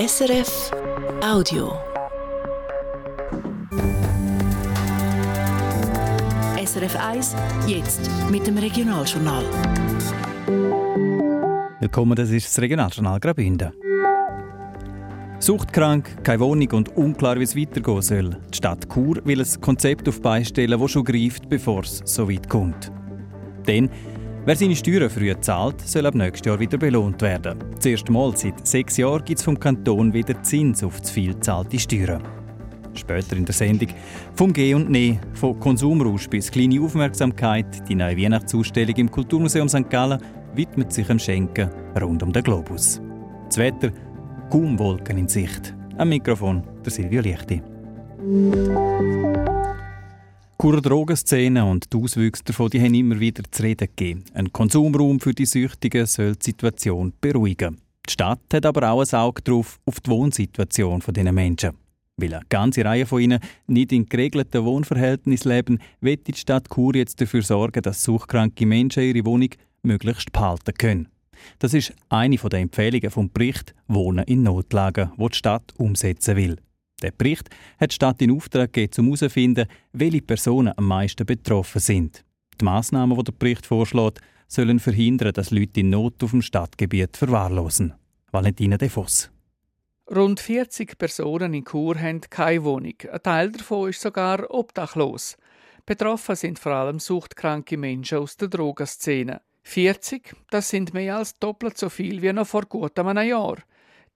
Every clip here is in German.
SRF Audio. SRF 1, jetzt mit dem Regionaljournal. Willkommen, das ist das Regionaljournal Graubünden. Suchtkrank, keine Wohnung und unklar, wie es weitergehen soll. Die Stadt Chur will ein Konzept auf beistellen, das schon greift, bevor es so weit kommt. Denn wer seine Steuern früh zahlt, soll ab nächstes Jahr wieder belohnt werden. Das erste Mal seit sechs Jahren gibt es vom Kanton wieder Zins auf zu viel zahlte Steuern. Später in der Sendung vom Geh und Ne, von Konsumrausch bis kleine Aufmerksamkeit, die neue Weihnachtsausstellung im Kulturmuseum St. Gallen widmet sich dem Schenken rund um den Globus. Das Wetter kaum Wolken in Sicht. Am Mikrofon der Silvio Lichti. Kurer Drogenszene und die Auswüchse davon die haben immer wieder zu reden gegeben. Ein Konsumraum für die Süchtigen soll die Situation beruhigen. Die Stadt hat aber auch ein Auge drauf auf die Wohnsituation dieser Menschen. Weil eine ganze Reihe von ihnen nicht in geregelten Wohnverhältnissen leben, wird die Stadt Chur jetzt dafür sorgen, dass suchkranke Menschen ihre Wohnung möglichst behalten können. Das ist eine der Empfehlungen vom Bericht Wohnen in Notlagen, wo die Stadt umsetzen will. Der Bericht hat die Stadt in Auftrag gegeben, um herauszufinden, welche Personen am meisten betroffen sind. Die Massnahmen, die der Bericht vorschlägt, sollen verhindern, dass Leute in Not auf dem Stadtgebiet verwahrlosen. Valentina De Voss. Rund 40 Personen in Chur haben keine Wohnung. Ein Teil davon ist sogar obdachlos. Betroffen sind vor allem suchtkranke Menschen aus der Drogenszene. 40, das sind mehr als doppelt so viel wie noch vor gut einem Jahr.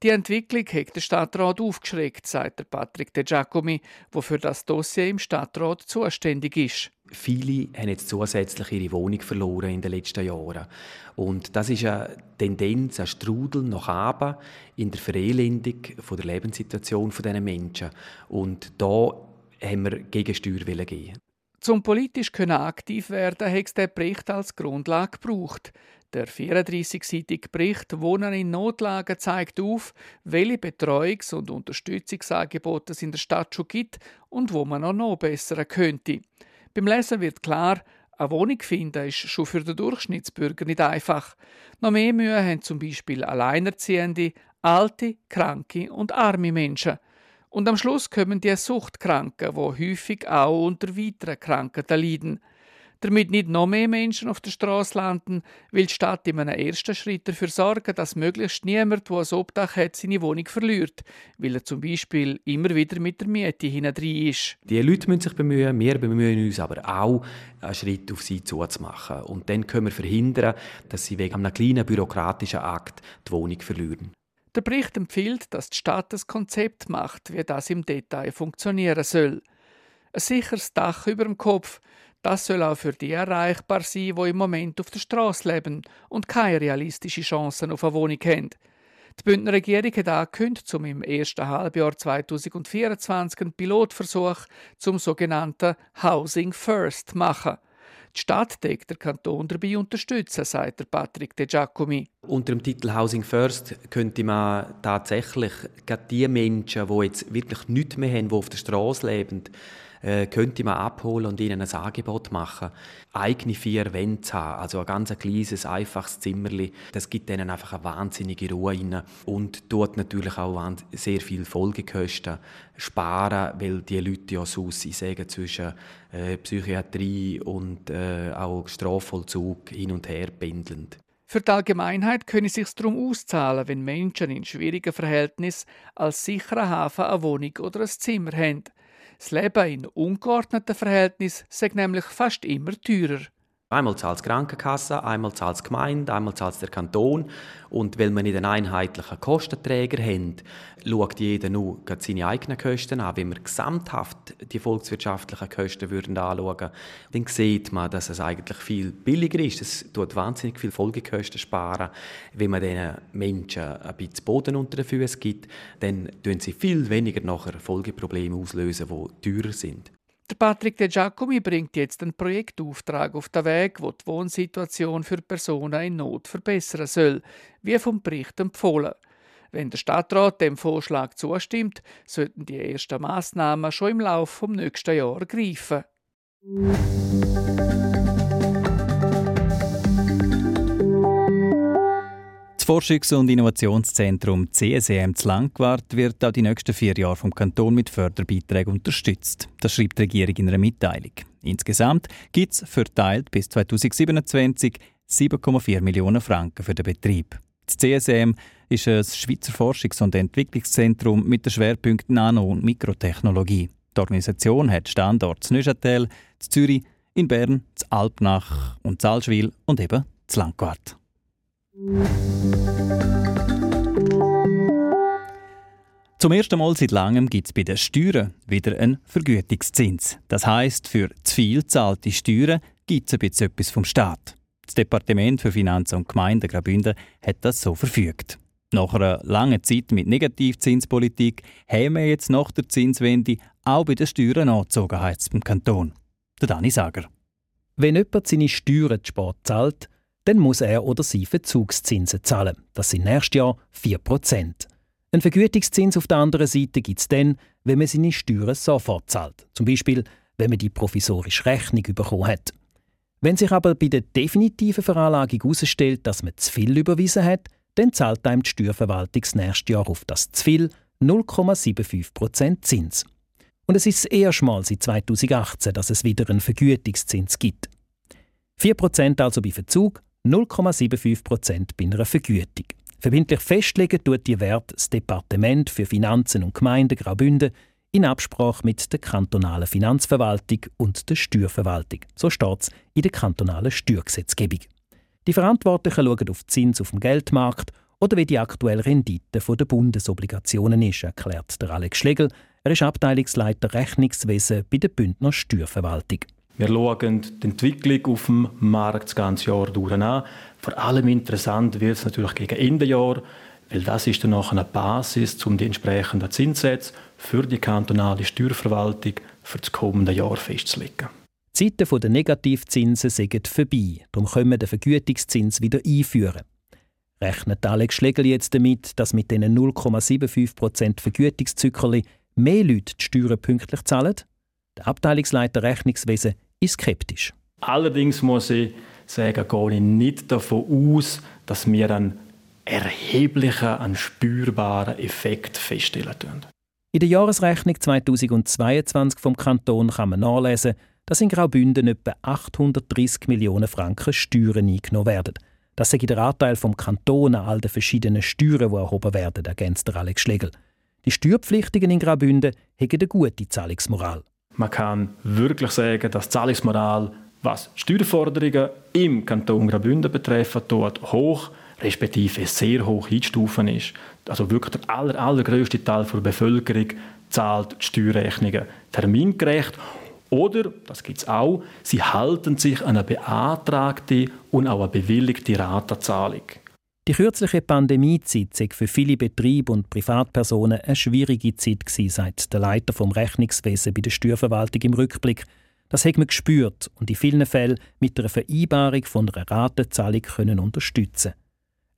Die Entwicklung hat der Stadtrat aufgeschreckt, sagt der Patrick De Giacomi, der für das Dossier im Stadtrat zuständig ist. Viele haben jetzt zusätzlich ihre Wohnung verloren in den letzten Jahren. Und das ist eine Tendenz, ein Strudel nach oben in der Verelendung von der Lebenssituation dieser Menschen. Und da haben wir Gegensteuer geben. Zum politisch können aktiv werden, hat der Bericht als Grundlage gebraucht. Der 34-seitige Bericht Wohnen in Notlagen zeigt auf, welche Betreuungs- und Unterstützungsangebote es in der Stadt schon gibt und wo man auch noch bessern könnte. Beim Lesen wird klar, eine Wohnung finden ist schon für den Durchschnittsbürger nicht einfach. Noch mehr Mühe haben zum Beispiel Alleinerziehende, alte, kranke und arme Menschen – und am Schluss kommen die Suchtkranken, wo häufig auch unter weiteren Krankheiten leiden. Damit nicht noch mehr Menschen auf der Straße landen, will die Stadt in einem ersten Schritt dafür sorgen, dass möglichst niemand, der ein Obdach hat, seine Wohnung verliert, weil er zum Beispiel immer wieder mit der Miete hinein ist. Die Leute müssen sich bemühen, wir bemühen uns aber auch, einen Schritt auf sie zuzumachen. Und dann können wir verhindern, dass sie wegen einem kleinen bürokratischen Akt die Wohnung verlieren. Der Bericht empfiehlt, dass die Stadt das Konzept macht, wie das im Detail funktionieren soll. Ein sicheres Dach über dem Kopf, das soll auch für die erreichbar sein, die im Moment auf der Straße leben und keine realistischen Chancen auf eine Wohnung haben. Die Bündner Regierung hat angekündigt, um im ersten Halbjahr 2024 einen Pilotversuch zum sogenannten Housing First zu machen. Die Stadt deckt der Kanton dabei unterstützen, sagt Patrick De Giacomi. Unter dem Titel Housing First könnte man tatsächlich gerade die Menschen, die jetzt wirklich nichts mehr haben, die auf der Straße leben, äh, könnte man abholen und ihnen ein Angebot machen. Eigene vier Wände zu haben, also ein ganz kleines, einfaches Zimmerli, das gibt ihnen einfach eine wahnsinnige Ruhe rein und tut natürlich auch sehr viel Folgekosten sparen, weil die Leute ja sonst, ich sage, zwischen äh, Psychiatrie und äh, auch Strafvollzug hin und her pendeln. Für die Allgemeinheit könne es sich darum auszahlen, wenn Menschen in schwierigen Verhältnissen als sicherer Hafen eine Wohnung oder ein Zimmer haben. Das Leben in ungeordneten Verhältnissen sei nämlich fast immer teurer. Einmal zahlt die Krankenkasse, einmal zahlt die Gemeinde, einmal zahlt der Kanton. Und weil wir nicht einen einheitlichen Kostenträger haben, schaut jeder nur seine eigenen Kosten an. Wenn wir gesamthaft die volkswirtschaftlichen Kosten würden anschauen dann sieht man, dass es eigentlich viel billiger ist. Es tut wahnsinnig viel Folgekosten sparen. Wenn man diesen Menschen ein bisschen Boden unter den Füßen gibt, dann lösen sie viel weniger nachher Folgeprobleme auslösen, die teurer sind. Der Patrick De Giacomi bringt jetzt einen Projektauftrag auf den Weg, wo die Wohnsituation für Personen in Not verbessern soll, wie vom Bericht empfohlen. Wenn der Stadtrat dem Vorschlag zustimmt, sollten die ersten Massnahmen schon im Laufe des nächsten Jahres greifen. Das Forschungs- und Innovationszentrum CSEM zu Langquart wird auch die nächsten vier Jahre vom Kanton mit Förderbeiträgen unterstützt. Das schreibt die Regierung in einer Mitteilung. Insgesamt gibt es verteilt bis 2027 7,4 Millionen Franken für den Betrieb. Das CSM ist ein Schweizer Forschungs- und Entwicklungszentrum mit den Schwerpunkten Nano- und Mikrotechnologie. Die Organisation hat Standorte in Neuchâtel, Zürich, in Bern, in Alpnach und Salzwil und eben in Langquart. Zum ersten Mal seit langem gibt es bei den Steuern wieder einen Vergütungszins. Das heißt, für zu viel zahlte Steuern gibt es bisschen etwas vom Staat. Das Departement für Finanzen und Gemeinden Graubünden hat das so verfügt. Nach einer langen Zeit mit Negativzinspolitik haben wir jetzt nach der Zinswende auch bei den Steuern angezogen, beim Kanton. Der Dani Sager. Wenn jemand seine Steuern zu spät zahlt, dann muss er oder sie Verzugszinsen zahlen. Das sind nächstes Jahr 4%. Ein Vergütungszins auf der anderen Seite gibt es dann, wenn man seine Steuern sofort zahlt. Zum Beispiel, wenn man die provisorische Rechnung bekommen hat. Wenn sich aber bei der definitiven Veranlagung herausstellt, dass man zu viel überwiesen hat, dann zahlt einem die Steuerverwaltung das nächste Jahr auf das zu viel 0,75% Zins. Und es ist das erste Mal seit 2018, dass es wieder einen Vergütungszins gibt. 4% also bei Verzug, 0,75% bei einer Vergütung. Verbindlich festlegen tut die Wert das Departement für Finanzen und Gemeinden Graubünden in Absprache mit der kantonalen Finanzverwaltung und der Steuerverwaltung. So steht es in der kantonalen Steuergesetzgebung. Die Verantwortlichen schauen auf Zins auf dem Geldmarkt oder wie die aktuelle Rendite der Bundesobligationen ist, erklärt der Alex Schlegel. Er ist Abteilungsleiter Rechnungswesen bei der Bündner Steuerverwaltung. Wir schauen die Entwicklung auf dem Markt das ganze Jahr durch an. Vor allem interessant wird es natürlich gegen Ende Jahr, weil das ist dann auch eine Basis, um die entsprechenden Zinssätze für die kantonale Steuerverwaltung für das kommende Jahr festzulegen. Die Zeiten der Negativzinsen sind vorbei. Darum können wir den Vergütungszins wieder einführen. Rechnet Alex Schlegel jetzt damit, dass mit diesen 0,75% Vergütungszyklen mehr Leute die Steuern pünktlich zahlen? Der Abteilungsleiter Rechnungswesen ist skeptisch. Allerdings muss ich sagen, gehe ich nicht davon aus, dass wir einen erheblichen, einen spürbaren Effekt feststellen können. In der Jahresrechnung 2022 vom Kanton kann man nachlesen, dass in Graubünden etwa 830 Millionen Franken Steuern eingenommen werden. Das sei der Anteil vom Kanton an all den verschiedenen Steuern, die erhoben werden, ergänzt Alex Schlegel. Die Steuerpflichtigen in Graubünden haben eine gute Zahlungsmoral. Man kann wirklich sagen, dass die Zahlungsmoral, was Steuerforderungen im Kanton Graubünden betreffen, dort hoch, respektive sehr hoch einzustufen ist. Also wirklich der aller, allergrößte Teil der Bevölkerung zahlt die Steuerrechnungen termingerecht oder, das gibt es auch, sie halten sich an eine beantragte und auch eine bewilligte Ratenzahlung. Die kürzliche Pandemiezeit sei für viele Betriebe und Privatpersonen eine schwierige Zeit gewesen, sagt der Leiter vom Rechnungswesen bei der Steuerverwaltung im Rückblick. Das hat man gespürt und in vielen Fällen mit einer Vereinbarung von einer Ratenzahlung können unterstützen.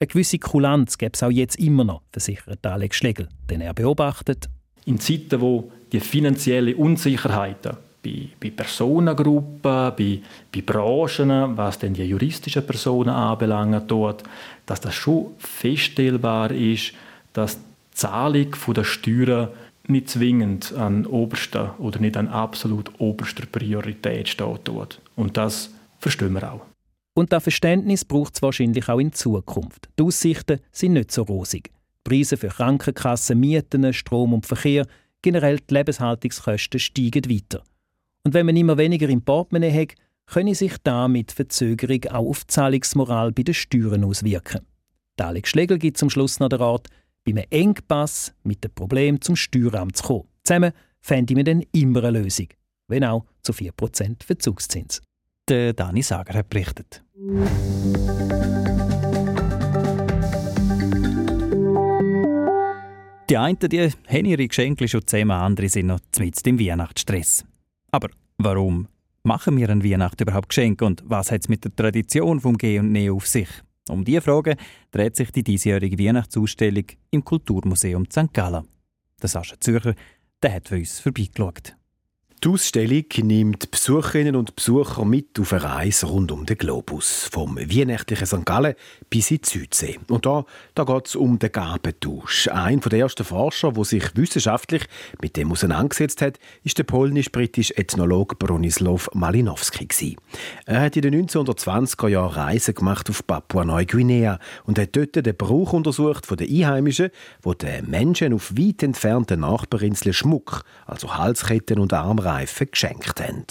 Eine gewisse Kulanz gäbe es auch jetzt immer noch, versichert Alex Schlegel, denn er beobachtet. In Zeiten, wo die finanzielle Unsicherheiten bei, bei Personengruppen, bei, bei Branchen, was denn die juristischen Personen anbelangt, dort, dass das schon feststellbar ist, dass die Zahlung der Steuern nicht zwingend an oberster oder nicht an absolut oberster Priorität steht dort. Und das verstehen wir auch. Und das Verständnis braucht es wahrscheinlich auch in Zukunft. Die Aussichten sind nicht so rosig. Preise für Krankenkassen, Mieten, Strom und Verkehr, generell die Lebenshaltungskosten steigen weiter. Und wenn man immer weniger im Portemonnaie hat, könne sich da mit Verzögerung auch auf die Zahlungsmoral bei den Steuern auswirken. Alex Schlegel gibt zum Schluss noch den Rat, bei einem Engpass mit dem Problem zum Steueramt zu kommen. Zusammen fände man dann immer eine Lösung, wenn auch zu 4% Verzugszins. Der Dani Sager hat berichtet. Die einen die haben ihre Geschenke schon zusammen, andere sind noch mitten im Weihnachtsstress. Aber warum machen wir an Weihnachten überhaupt Geschenke und was hat es mit der Tradition vom Nehmen auf sich? Um diese Frage dreht sich die diesjährige Weihnachtsausstellung im Kulturmuseum St. Gallen. Der Sascha Zürcher der hat für uns vorbeigeschaut. Die Ausstellung nimmt Besucherinnen und Besucher mit auf eine Reise rund um den Globus, vom weihnachtlichen St. Gallen bis in die Südsee. Und da, da geht es um den Gabentausch. Ein der ersten Forscher, der sich wissenschaftlich mit dem auseinandergesetzt hat, ist der polnisch-britische Ethnologe Bronislaw Malinowski. Er hat in den 1920er Jahren Reisen gemacht auf Papua-Neuguinea und hat dort den Brauch untersucht von den Einheimischen, wo den Menschen auf weit entfernten Nachbarinseln Schmuck, also Halsketten und Armreifen, Reifen geschenkt haben.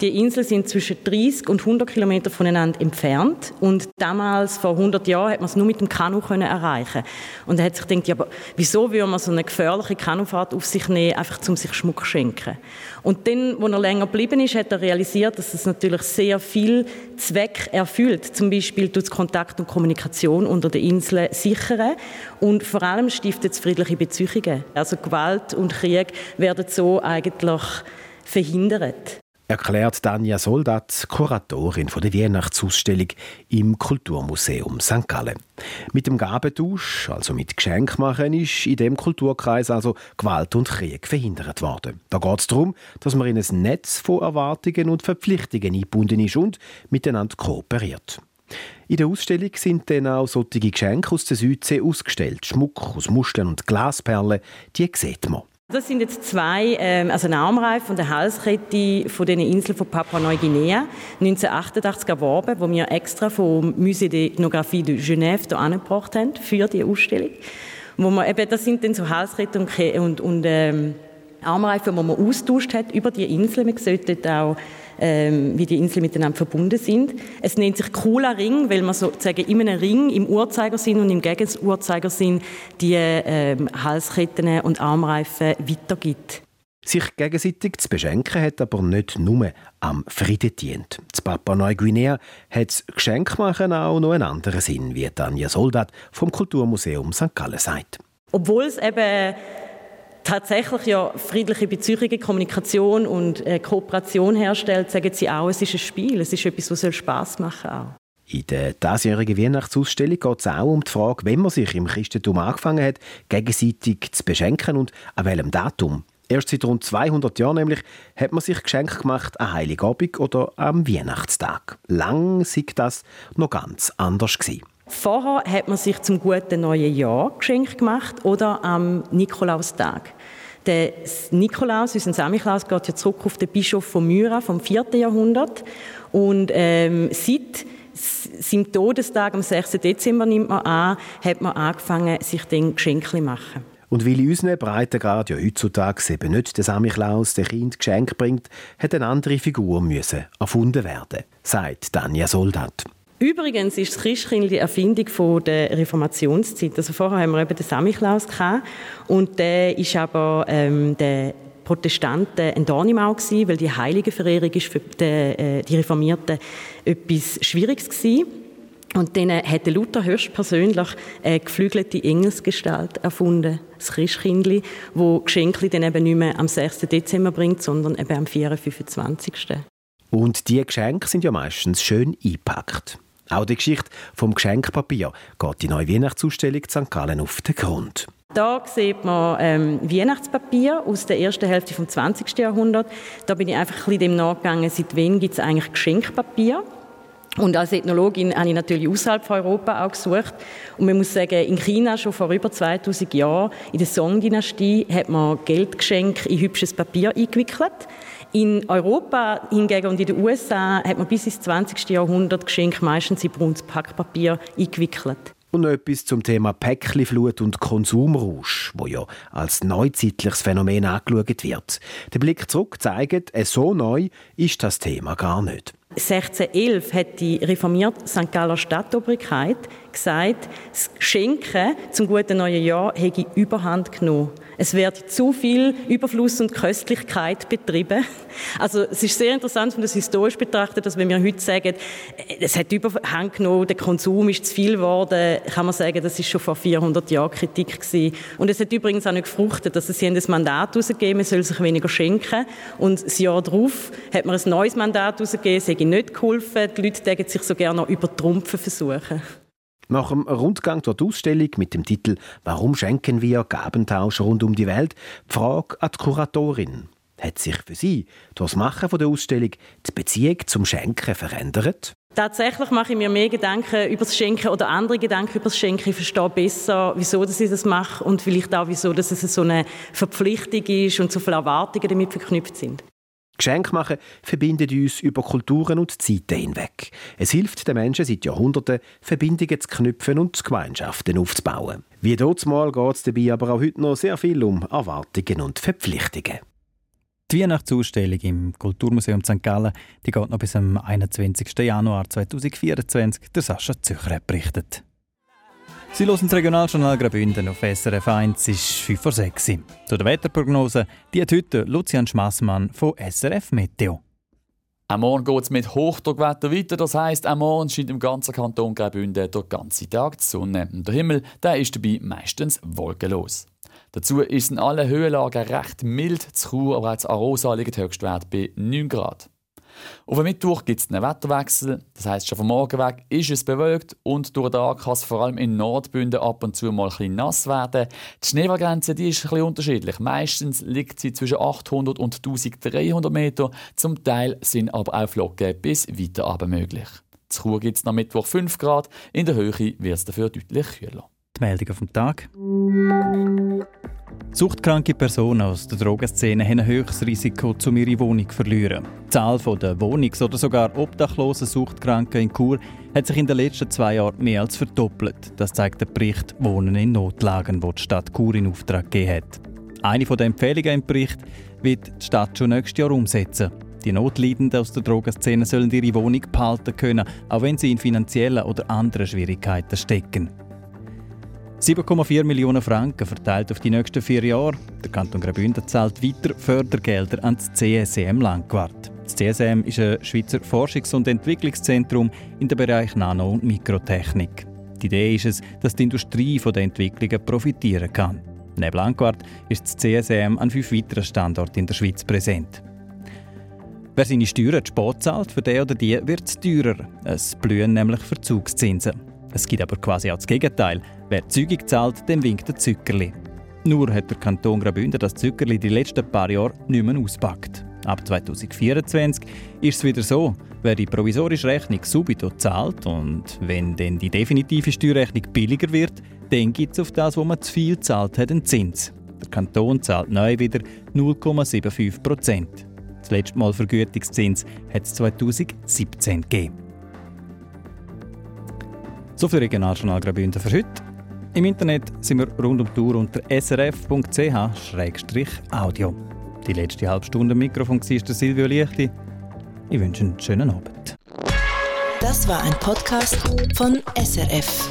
Die Inseln sind zwischen 30 und 100 Kilometer voneinander entfernt und damals, vor 100 Jahren, hat man es nur mit dem Kanu können erreichen Und er hat sich gedacht, ja, aber wieso würde man so eine gefährliche Kanufahrt auf sich nehmen, einfach um sich Schmuck zu schenken? Und dann, als er länger geblieben ist, hat er realisiert, dass es natürlich sehr viel Zweck erfüllt. Zum Beispiel tut Kontakt und Kommunikation unter den Inseln sichern und vor allem stiftet es friedliche Beziehungen. Also Gewalt und Krieg werden so eigentlich verhindert erklärt Danja Soldat, Kuratorin der Weihnachtsausstellung im Kulturmuseum St. Gallen. Mit dem Gabentausch, also mit Geschenkmachen, ist in dem Kulturkreis also Gewalt und Krieg verhindert worden. Da geht es darum, dass man in ein Netz von Erwartungen und Verpflichtungen eingebunden ist und miteinander kooperiert. In der Ausstellung sind dann auch solche Geschenke aus der Südsee ausgestellt. Schmuck aus Muscheln und Glasperlen, die sieht man. Das sind jetzt zwei, ähm, also ein Armreif und eine Halskette von den Inseln von Papua-Neuguinea, 1988 erworben, wo wir extra vom Musée d'Ethnographie de Genève hier angebracht haben für die Ausstellung. Wo man eben, das sind dann so Halsketten und, und, und ähm, Armreifen, die man austauscht hat über die Inseln. Man sieht dort auch ähm, wie die Inseln miteinander verbunden sind. Es nennt sich Kula Ring, weil man sozusagen in einem Ring im Uhrzeigersinn und im Gegenuhrzeigersinn die ähm, Halsketten und Armreifen weitergibt. Sich gegenseitig zu beschenken hat aber nicht nur am Frieden dient. Das Papua Neuguinea hat das Geschenkmachen auch noch einen anderen Sinn, wie Tanja Soldat vom Kulturmuseum St. Gallen sagt. Obwohl es eben tatsächlich ja friedliche Beziehungen, Kommunikation und äh, Kooperation herstellt, sagen sie auch, es ist ein Spiel, es ist etwas, was Spaß machen soll. In der diesjährigen Weihnachtsausstellung geht es auch um die Frage, wenn man sich im Christentum angefangen hat, gegenseitig zu beschenken und an welchem Datum. Erst seit rund 200 Jahren nämlich hat man sich Geschenke gemacht an Heiligabend oder am Weihnachtstag. Lang sei das noch ganz anders gewesen. Vorher hat man sich zum guten neuen Jahr Geschenk gemacht oder am Nikolaustag. Der Nikolaus, unser Samichlaus, geht ja zurück auf den Bischof von Myra vom 4. Jahrhundert. Und ähm, seit seinem Todestag am 6. Dezember nimmt man an, hat man angefangen, sich den Geschenke machen. Und weil in unseren Breitengrad ja heutzutage eben nicht der Samichlaus der Kind Geschenk bringt, hat eine andere Figur müssen erfunden werden, sagt Danja Soldat. Übrigens ist das Christkind die Erfindung von der Reformationszeit. Also vorher haben wir eben den Samichlaus gehabt und der ist aber ähm, der Protestanten ein Dornimau gewesen, weil die Heiligenverehrung ist für die, äh, die Reformierten etwas Schwieriges gewesen. Und dann hat Luther höchstpersönlich eine geflügelte Engelsgestalt erfunden, das Christkindli, wo Geschenke dann eben nicht mehr am 6. Dezember bringt, sondern eben am 4. 25. Und die Geschenke sind ja meistens schön eingepackt. Auch die Geschichte vom Geschenkpapier geht die neue Weihnachtsausstellung St. Gallen auf den Grund. Da sieht man ähm, Weihnachtspapier aus der ersten Hälfte des 20. Jahrhunderts. Da bin ich einfach ein bisschen dem nachgegangen, seit wann gibt es eigentlich Geschenkpapier. Und als Ethnologin habe ich natürlich außerhalb von Europa auch gesucht. Und man muss sagen, in China schon vor über 2000 Jahren, in der Song-Dynastie, hat man Geldgeschenke in hübsches Papier eingewickelt. In Europa hingegen und in den USA hat man bis ins 20. Jahrhundert Geschenke meistens in braunes Packpapier eingewickelt. Und noch etwas zum Thema Päckchenflut und Konsumrausch, wo ja als neuzeitliches Phänomen angeschaut wird. Der Blick zurück zeigt, so neu ist das Thema gar nicht. 1611 hat die reformierte St. Galler Stadtobrigkeit gesagt, das Schenken zum guten neuen Jahr hätte Überhand genommen. Es wird zu viel Überfluss und Köstlichkeit betrieben. Also es ist sehr interessant, wenn man das historisch betrachtet, dass wenn wir heute sagen, es hat Überhand genommen, der Konsum ist zu viel geworden, kann man sagen, das ist schon vor 400 Jahren Kritik gewesen. Und es hat übrigens auch nicht gefruchtet, dass sie das Mandat herausgegeben, man soll sich weniger schenken. Und das Jahr darauf hat man ein neues Mandat herausgegeben, es hätte nicht geholfen. Die Leute denken sich so gerne noch übertrumpfen versuchen. Nach dem Rundgang durch die Ausstellung mit dem Titel Warum schenken wir Gabentausch rund um die Welt? Die Frage an die Kuratorin. Hat sich für Sie durch das Machen der Ausstellung die Beziehung zum Schenken verändert? Tatsächlich mache ich mir mehr Gedanken über das Schenken oder andere Gedanken über das Schenken. Ich verstehe besser, wieso ich das mache und vielleicht auch, wieso es so eine Verpflichtung ist und so viele Erwartungen damit verknüpft sind. Geschenk machen verbindet uns über Kulturen und Zeiten hinweg. Es hilft den Menschen seit Jahrhunderten, Verbindungen zu knüpfen und Gemeinschaften aufzubauen. Wie dort mal geht es dabei aber auch heute noch sehr viel um Erwartungen und Verpflichtungen. Die Weihnachtsausstellung im Kulturmuseum St. Gallen die geht noch bis zum 21. Januar 2024. Der Sascha Zücher berichtet. Sie hören das Regionaljournal Graubünden auf SRF 1, ist 5 vor 6 Zu der Wetterprognose, die hat heute Lucian Schmassmann von SRF Meteo. Am Morgen geht es mit Hochdruckwetter weiter, das heisst, am Morgen scheint im ganzen Kanton Graubünden den ganzen Tag die Sonne. Und der Himmel der ist dabei meistens wolkenlos. Dazu ist es in allen Höhenlagen recht mild. Zu Chur, aber auch zu Arosa liegt Höchstwert bei 9 Grad. Auf dem Mittwoch gibt es einen Wetterwechsel. Das heisst, schon vom Morgen weg ist es bewölkt und durch den Tag kann es vor allem in Nordbünden ab und zu mal ein bisschen nass werden. Die Schneefallgrenze die ist ein bisschen unterschiedlich. Meistens liegt sie zwischen 800 und 1300 Meter. Zum Teil sind aber auch Flocken bis weiter aber möglich. Zu Chur gibt es am Mittwoch 5 Grad. In der Höhe wird es dafür deutlich kühler. Die Meldungen vom Tag. Suchtkranke Personen aus der Drogenszene haben ein höchstes Risiko, um ihre Wohnung zu verlieren. Die Zahl der Wohnungs- oder sogar obdachlosen Suchtkranken in Chur hat sich in den letzten zwei Jahren mehr als verdoppelt. Das zeigt der Bericht Wohnen in Notlagen, den die Stadt Chur in Auftrag gegeben hat. Eine der Empfehlungen im Bericht wird die Stadt schon nächstes Jahr umsetzen. Die Notleidenden aus der Drogenszene sollen ihre Wohnung behalten können, auch wenn sie in finanziellen oder anderen Schwierigkeiten stecken. 7,4 Millionen Franken verteilt auf die nächsten vier Jahre. Der Kanton Graubünden zahlt weiter Fördergelder an das CSM Langquart. Das CSM ist ein Schweizer Forschungs- und Entwicklungszentrum in dem Bereich Nano- und Mikrotechnik. Die Idee ist es, dass die Industrie von den Entwicklungen profitieren kann. Neben Langquart ist das CSM an fünf weiteren Standorten in der Schweiz präsent. Wer seine Steuern zu spät zahlt, für den oder die wird es teurer. Es blühen nämlich Verzugszinsen. Es gibt aber quasi auch das Gegenteil. Wer Zügig zahlt, dem winkt der Zückerli. Nur hat der Kanton Graubünden das Zückerli die letzten paar Jahre nicht mehr auspackt. Ab 2024 ist es wieder so, wer die provisorische Rechnung subito zahlt und wenn dann die definitive Steuerrechnung billiger wird, dann gibt es auf das, wo man zu viel zahlt hat, einen Zins. Der Kanton zahlt neu wieder 0,75 Prozent. Das letzte Mal Vergütungszins hat es 2017 gegeben. So viel Regionaljournal Graubünden für heute. Im Internet sind wir rund um die Tour unter srf.ch-audio. Die letzte halbe Stunde Mikrofon war Silvio Lichti. Ich wünsche einen schönen Abend. Das war ein Podcast von SRF.